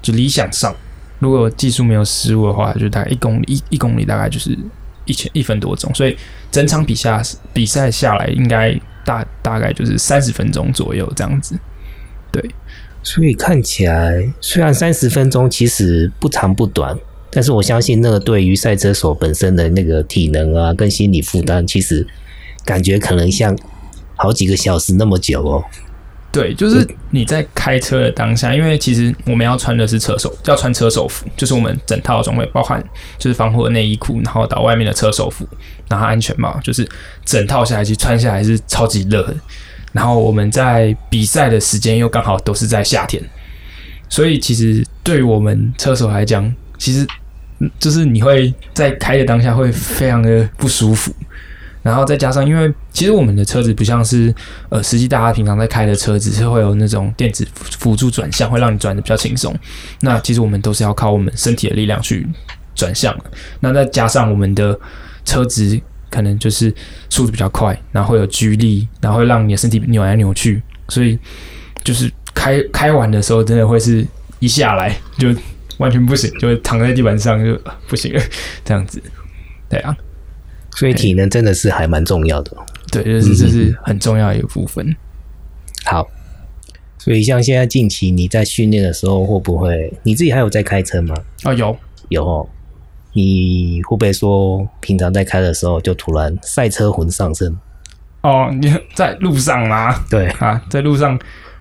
就理想上，如果技术没有失误的话，就大概一公里一一公里大概就是一千一分多钟。所以整场比赛比赛下来应该大大概就是三十分钟左右这样子。对，所以看起来虽然三十分钟其实不长不短。但是我相信，那个对于赛车手本身的那个体能啊，跟心理负担，其实感觉可能像好几个小时那么久哦。对，就是你在开车的当下，因为其实我们要穿的是车手，要穿车手服，就是我们整套装备，包含就是防火内衣裤，然后到外面的车手服，然后安全帽，就是整套下来，其实穿下来是超级热的。然后我们在比赛的时间又刚好都是在夏天，所以其实对于我们车手来讲，其实。就是你会在开的当下会非常的不舒服，然后再加上，因为其实我们的车子不像是呃，实际大家平常在开的车子是会有那种电子辅助转向，会让你转的比较轻松。那其实我们都是要靠我们身体的力量去转向。那再加上我们的车子可能就是速度比较快，然后会有拘力，然后会让你的身体扭来扭去，所以就是开开完的时候，真的会是一下来就完全不行，就会躺在地板上就啊不行了，这样子。对啊，所以体能真的是还蛮重要的。对，就是这是很重要的一个部分。好，所以像现在近期你在训练的时候，会不会你自己还有在开车吗？哦，有有哦，你会不会说平常在开的时候就突然赛车魂上身？哦，你在路上吗？对，啊，在路上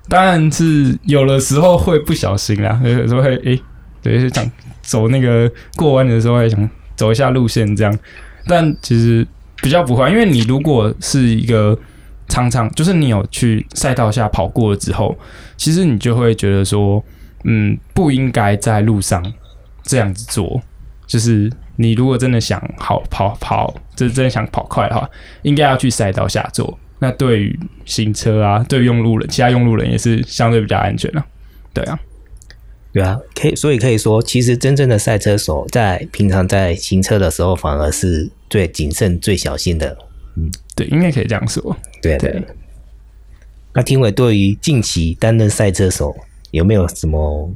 当然是有的时候会不小心啦，有时候会诶，对，是想走那个过弯的时候还想走一下路线这样，但其实比较不会，因为你如果是一个常常就是你有去赛道下跑过了之后，其实你就会觉得说，嗯，不应该在路上这样子做，就是你如果真的想好跑跑，真真的想跑快的话，应该要去赛道下做。那对于行车啊，对于用路人，其他用路人也是相对比较安全的、对啊，对啊，可以，所以可以说，其实真正的赛车手在平常在行车的时候，反而是最谨慎、最小心的。嗯对，应该可以这样说。对对对。那听伟对于近期担任赛车手有没有什么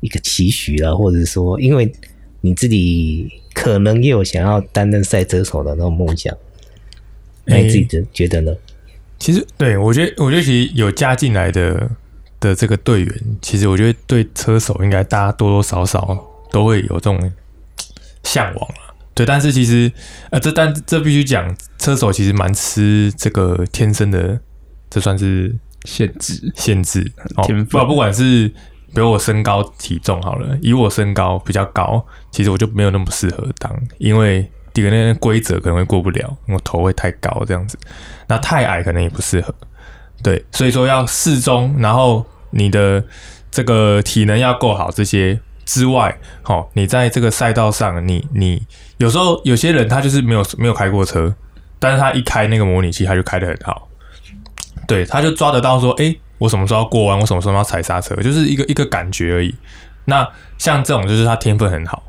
一个期许啊，或者是说，因为你自己可能也有想要担任赛车手的那种梦想，那你自己觉觉得呢？其实对我觉得，我觉得其实有加进来的的这个队员，其实我觉得对车手应该大家多多少少都会有这种向往啊。对，但是其实呃，这但这必须讲，车手其实蛮吃这个天生的，这算是限制限制哦。不不管是比如我身高体重好了，以我身高比较高，其实我就没有那么适合当，因为第一个那个规则可能会过不了，我头会太高这样子。那太矮可能也不适合，对，所以说要适中，然后你的这个体能要够好，这些之外，好、你在这个赛道上，你你有时候有些人他就是没有没有开过车，但是他一开那个模拟器，他就开得很好，对，他就抓得到说，诶，我什么时候要过弯，我什么时候要踩刹车，就是一个一个感觉而已。那像这种就是他天分很好。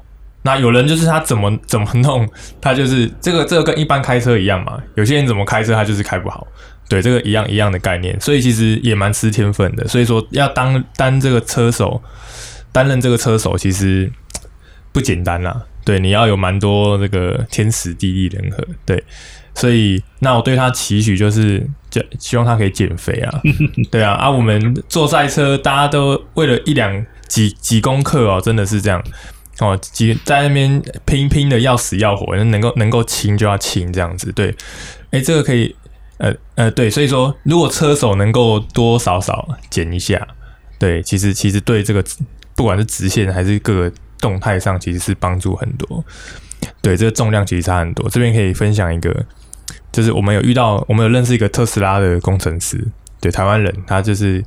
那有人就是他怎么怎么弄，他就是这个这个跟一般开车一样嘛。有些人怎么开车，他就是开不好。对，这个一样一样的概念，所以其实也蛮吃天分的。所以说要当当这个车手，担任这个车手其实不简单啦。对，你要有蛮多这个天时地利人和。对，所以那我对他期许就是，就希望他可以减肥啊。对啊，啊，我们坐赛车，大家都为了一两几几公克哦，真的是这样。哦，几在那边拼拼的要死要活，能够能够轻就要轻这样子。对，哎，这个可以，呃呃，对，所以说如果车手能够多少少减一下，对，其实其实对这个不管是直线还是各个动态上，其实是帮助很多。对，这个重量其实差很多。这边可以分享一个，就是我们有遇到，我们有认识一个特斯拉的工程师，对，台湾人，他就是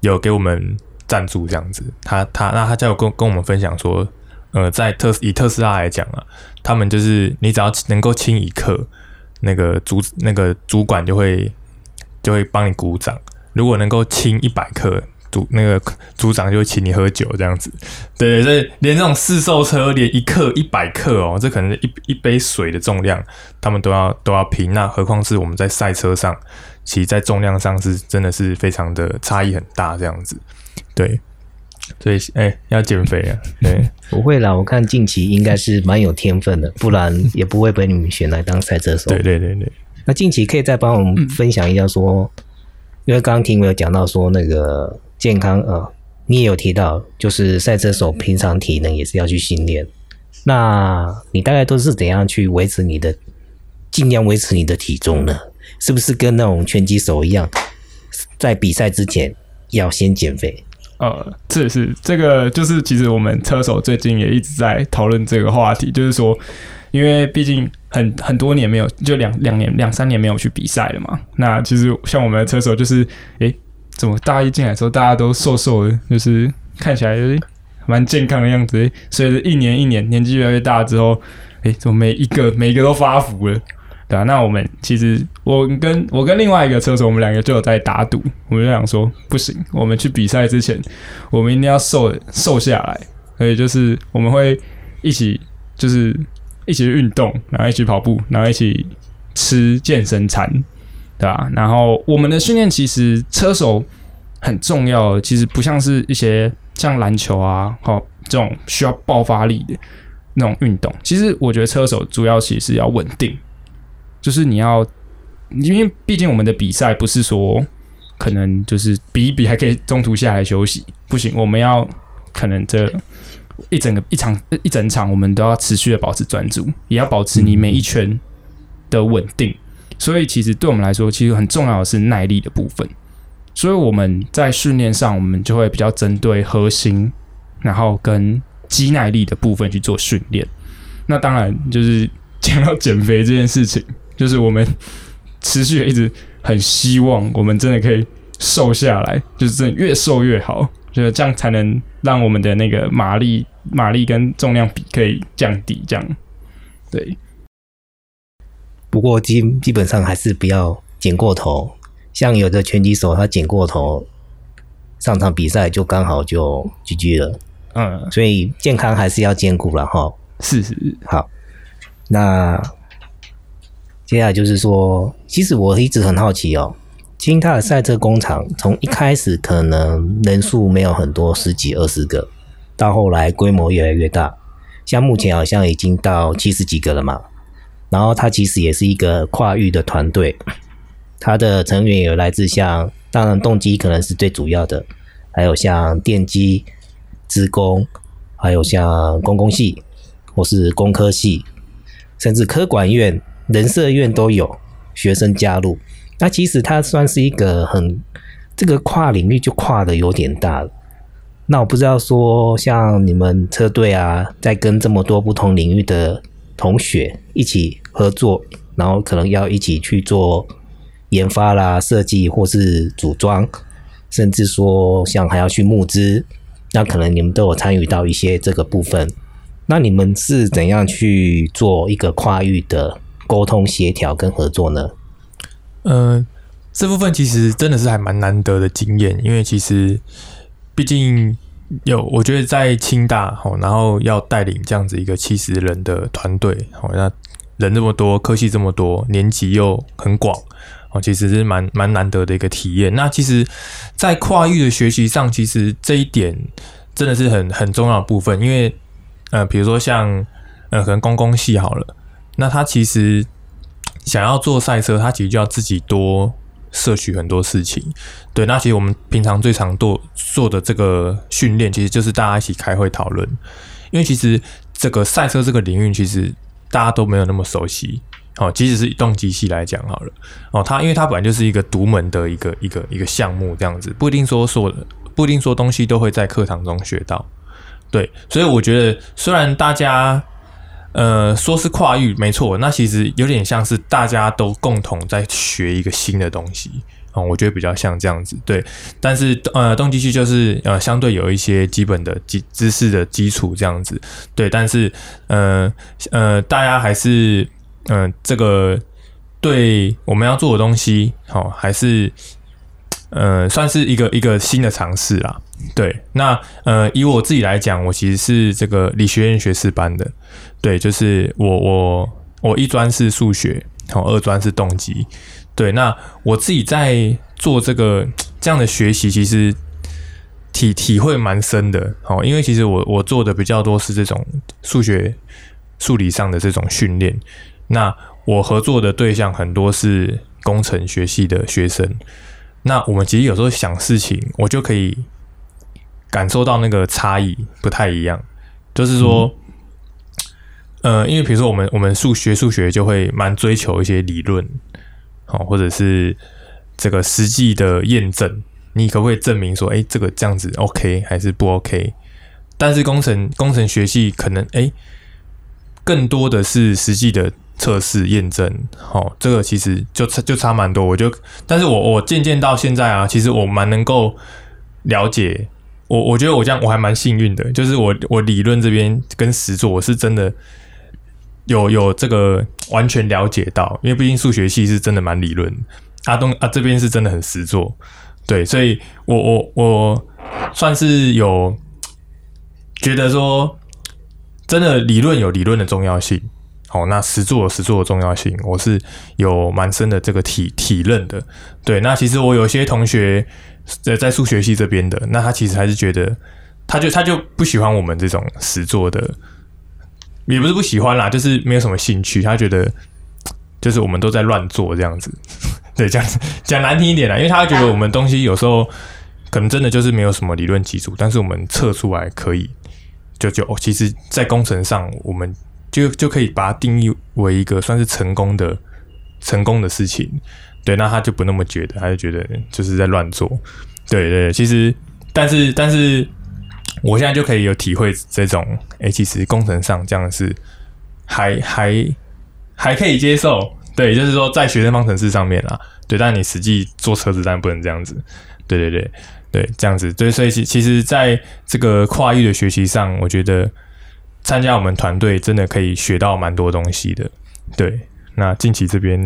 有给我们赞助这样子。他他那他就有跟跟我们分享说，呃，在特以特斯拉来讲啊，他们就是你只要能够轻一克，那个主那个主管就会就会帮你鼓掌。如果能够轻一百克，组那个组长就会请你喝酒这样子。对，所以连这种试售车，连一克一百克哦，这可能是一一杯水的重量，他们都要都要拼。那何况是我们在赛车上，其实在重量上是真的是非常的差异很大这样子。对，所以哎、要减肥啊，对。不会啦，我看近期应该是蛮有天分的，不然也不会被你们选来当赛车手。对对对对，那近期可以再帮我们分享一下说，因为刚刚听没有讲到说那个健康呃，你也有提到，就是赛车手平常体能也是要去训练。那你大概都是怎样去维持你的，尽量维持你的体重呢？是不是跟那种拳击手一样，在比赛之前要先减肥？呃，这是这个就是其实我们车手最近也一直在讨论这个话题，就是说，因为毕竟很很多年没有，就两两年两三年没有去比赛了嘛。那其实像我们的车手就是，诶，怎么大一进来的时候大家都瘦瘦的，就是看起来就是蛮健康的样子。诶随着一年一年年纪越来越大之后，诶，怎么每一个每一个都发福了？对啊，那我们其实我跟我跟另外一个车手，我们两个就有在打赌，我们就想说不行，我们去比赛之前，我们一定要瘦瘦下来，所以就是我们会一起就是一起运动，然后一起跑步，然后一起吃健身餐，对啊、然后我们的训练其实车手很重要，其实不像是一些像篮球啊，好这种需要爆发力的那种运动。其实我觉得车手主要其实要稳定，就是你要，因为毕竟我们的比赛不是说可能就是比一比还可以中途下来休息，不行，我们要可能这一整个一场一整场，我们都要持续的保持专注，也要保持你每一圈的稳定。所以其实对我们来说，其实很重要的是耐力的部分。所以我们在训练上，我们就会比较针对核心，然后跟肌耐力的部分去做训练。那当然就是讲到减肥这件事情，就是我们持续一直很希望我们真的可以瘦下来，就是真的越瘦越好，就是这样才能让我们的那个马力、马力跟重量比可以降低，这样对。不过基基本上还是不要剪过头，像有的拳击手他剪过头，上场比赛就刚好就 GG 了，嗯，所以健康还是要兼顾了哈。是是是，好，那接下来就是说，其实我一直很好奇哦，金泰的赛车工厂从一开始可能人数没有很多，十几二十个，到后来规模越来越大，像目前好像已经到七十几个了嘛。然后它其实也是一个跨域的团队，它的成员有来自像，当然动机可能是最主要的，还有像电机、资工，还有像公共系或是工科系，甚至科管院、人社院都有学生加入。那其实它算是一个很这个跨领域就跨的有点大了。那我不知道说，像你们车队啊，在跟这么多不同领域的同学一起合作，然后可能要一起去做研发啦、设计或是组装，甚至说像还要去募资，那可能你们都有参与到一些这个部分。那你们是怎样去做一个跨域的沟通协调跟合作呢？嗯、这部分其实真的是还蛮难得的经验，因为其实毕竟有，我觉得在清大哦，然后要带领这样子一个七十人的团队哦，那人这么多，科系这么多，年级又很广哦，其实是蛮蛮难得的一个体验。那其实，在跨域的学习上，其实这一点真的是很很重要的部分，因为呃，比如说像呃，可能公共系好了，那他其实想要做赛车，他其实就要自己多摄取很多事情。对，那其实我们平常最常做做的这个训练，其实就是大家一起开会讨论。因为其实这个赛车这个领域，其实大家都没有那么熟悉。哦，即使是动机系来讲好了，哦，它因为它本来就是一个独门的一个一个一个项目，这样子不一定说所有的不一定说东西都会在课堂中学到。对，所以我觉得虽然大家呃说是跨域没错，那其实有点像是大家都共同在学一个新的东西。哦，我觉得比较像这样子，对。但是呃，动机系就是呃，相对有一些基本的基知识的基础这样子，对。但是呃呃，大家还是嗯、呃，这个对我们要做的东西，好、还是呃，算是一个一个新的尝试啦。对，那呃，以我自己来讲，我其实是这个理学院学士班的，对，就是我我我一专是数学，好、二专是动机，对，那我自己在做这个这样的学习，其实体体会蛮深的，好、因为其实我我做的比较多是这种数学数理上的这种训练，那我合作的对象很多是工程学系的学生，那我们其实有时候想事情，我就可以感受到那个差异不太一样，就是说，呃，因为比如说我们我们数学数学就会蛮追求一些理论，好、或者是这个实际的验证，你可不可以证明说，哎，这个这样子 OK 还是不 OK？但是工程工程学系可能哎，更多的是实际的测试验证，好、这个其实就差就差蛮多。我就，但是我我渐渐到现在啊，其实我蛮能够了解，我我觉得我这样我还蛮幸运的，就是我我理论这边跟实作我是真的有有这个完全了解到，因为毕竟数学系是真的蛮理论，阿东啊这边是真的很实做，对，所以我我我算是有觉得说，真的理论有理论的重要性，好，那实做有实做的重要性，我是有蛮深的这个体体认的，对，那其实我有些同学在在数学系这边的，那他其实还是觉得，他就他就不喜欢我们这种实做的。也不是不喜欢啦，就是没有什么兴趣。他觉得就是我们都在乱做这样子，对，这样子讲难听一点啦，因为他觉得我们东西有时候可能真的就是没有什么理论基础，但是我们测出来可以，就就哦，其实，在工程上我们就就可以把它定义为一个算是成功的成功的事情。对，那他就不那么觉得，他就觉得就是在乱做。对对，其实但是但是。我现在就可以有体会这种，哎，其实工程上这样是还还还可以接受，对，就是说在学生方程式上面啦，对，但你实际做车子，但不能这样子，对对对对，这样子，对，所以其其实在这个跨域的学习上，我觉得参加我们团队真的可以学到蛮多东西的，对。那近期这边，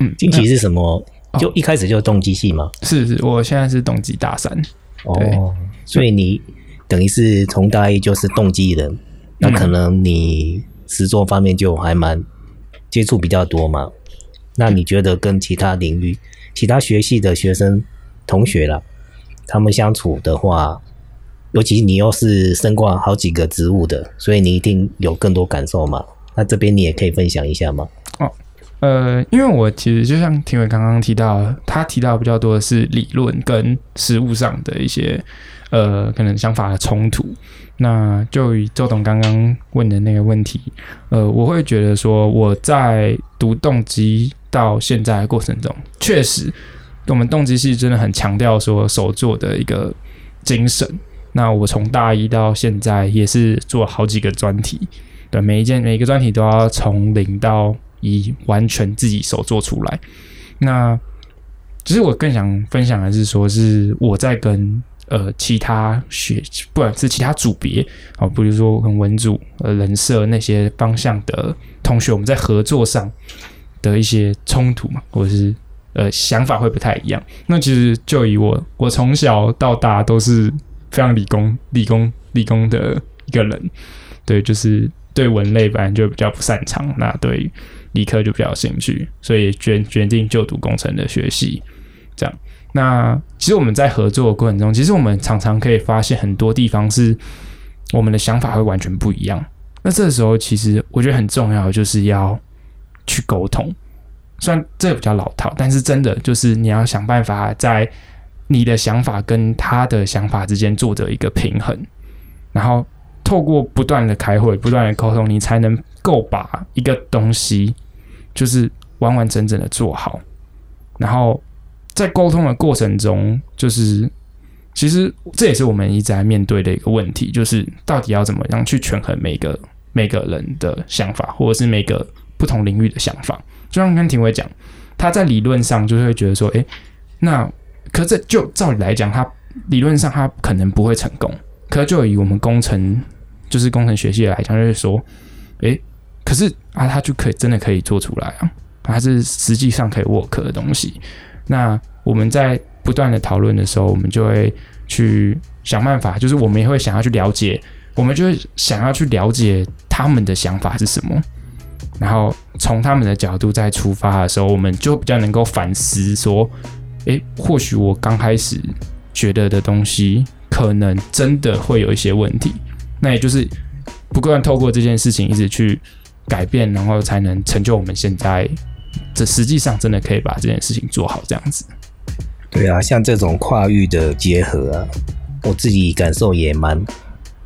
嗯，近期是什么？就一开始就动机系吗？是是，我现在是动机大三，哦，所以你。等于是从大一就是动机人，那可能你实作方面就还蛮接触比较多嘛。那你觉得跟其他领域、其他学系的学生同学了，他们相处的话，尤其你又是升挂好几个职务的，所以你一定有更多感受嘛。那这边你也可以分享一下吗？呃，因为我其实就像庭伟刚刚提到，他提到比较多的是理论跟实务上的一些。呃，可能想法的冲突，那就以周董刚刚问的那个问题，呃，我会觉得说，我在读动机到现在的过程中，确实，我们动机系真的很强调说手做的一个精神。那我从大一到现在也是做好几个专题，对，每一件每个专题都要从零到以完全自己手做出来。那其实我更想分享的是说，是我在跟呃，其他学不管是其他组别啊，比如说跟文组、呃人设那些方向的同学，我们在合作上的一些冲突嘛，或者是呃想法会不太一样。那其实就以我，我从小到大都是非常理工、理工、理工的一个人，对，就是对文类本来就比较不擅长，那对理科就比较有兴趣，所以决决定就读工程的学系，这样。那其实我们在合作的过程中，其实我们常常可以发现很多地方是我们的想法会完全不一样。那这时候，其实我觉得很重要，就是要去沟通。虽然这比较老套，但是真的就是你要想办法在你的想法跟他的想法之间做着一个平衡，然后透过不断的开会、不断的沟通，你才能够把一个东西就是完完整整的做好，然后。在沟通的过程中，就是其实这也是我们一直在面对的一个问题，就是到底要怎么样去权衡每个每个人的想法，或者是每个不同领域的想法。就像跟庭伟讲，他在理论上就会觉得说，哎，那可这就照理来讲，他理论上他可能不会成功。可就以我们工程就是工程学系来讲，就是说，哎，可是啊，他就可以真的可以做出来啊，他是实际上可以 work 的东西。那我们在不断的讨论的时候，我们就会去想办法，就是我们也会想要去了解，我们就会想要去了解他们的想法是什么，然后从他们的角度再出发的时候，我们就比较能够反思说，诶，或许我刚开始觉得的东西，可能真的会有一些问题，那也就是不断透过这件事情一直去改变，然后才能成就我们现在。这实际上真的可以把这件事情做好，这样子。对啊，像这种跨域的结合啊，我自己感受也蛮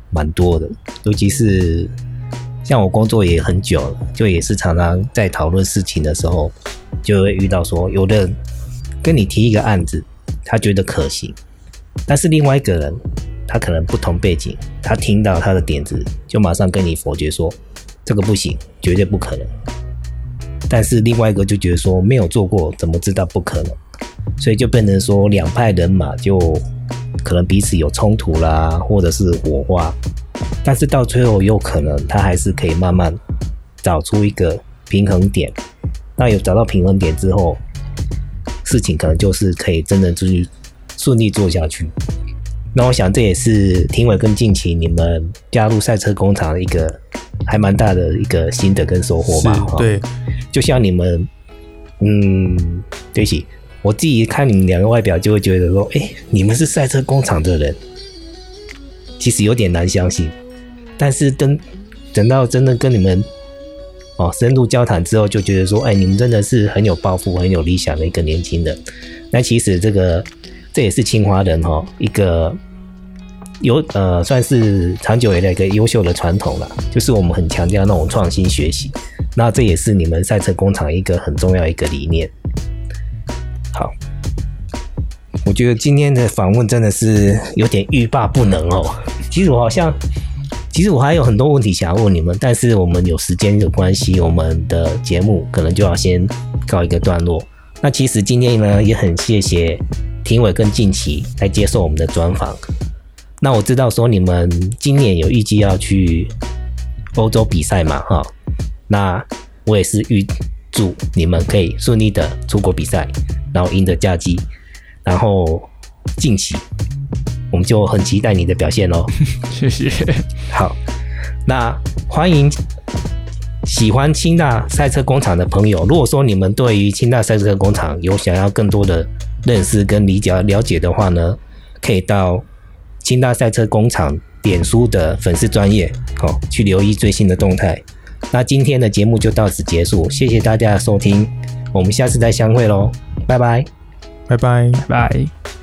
蛮多的。尤其是像我工作也很久了，就也是常常在讨论事情的时候，就会遇到说，有的人跟你提一个案子，他觉得可行，但是另外一个人他可能不同背景，他听到他的点子，就马上跟你否决说，这个不行，绝对不可能。但是另外一个就觉得说没有做过，怎么知道不可能？所以就变成说两派人马就可能彼此有冲突啦，或者是火花。但是到最后有可能他还是可以慢慢找出一个平衡点。那有找到平衡点之后，事情可能就是可以真的就是顺利做下去。那我想这也是庭伟跟近期你们加入赛车工厂的一个还蛮大的一个心得跟收获吧。哈对，就像你们，嗯，对不起，我自己看你们两个外表就会觉得说，哎，你们是赛车工厂的人，其实有点难相信。但是等等到真的跟你们哦深入交谈之后，就觉得说，哎，你们真的是很有抱负、很有理想的一个年轻人。那其实这个这也是清华人哈、一个有呃算是长久以来一个优秀的传统了，就是我们很强调那种创新学习。那这也是你们赛车工厂一个很重要一个理念。好，我觉得今天的访问真的是有点欲罢不能哦。其实我好像，其实我还有很多问题想要问你们，但是我们有时间的关系，我们的节目可能就要先告一个段落。那其实今天呢，也很谢谢庭伟跟近期来接受我们的专访。那我知道说你们今年有预计要去欧洲比赛嘛，哈，那我也是预祝你们可以顺利的出国比赛，然后赢得佳绩，然后近期我们就很期待你的表现喽。谢谢。好，那欢迎喜欢清大赛车工厂的朋友，如果说你们对于清大赛车工厂有想要更多的认识跟理解了解的话呢，可以到清大赛车工厂脸书的粉丝专业，好、去留意最新的动态。那今天的节目就到此结束，谢谢大家的收听，我们下次再相会喽，拜拜。拜拜。拜。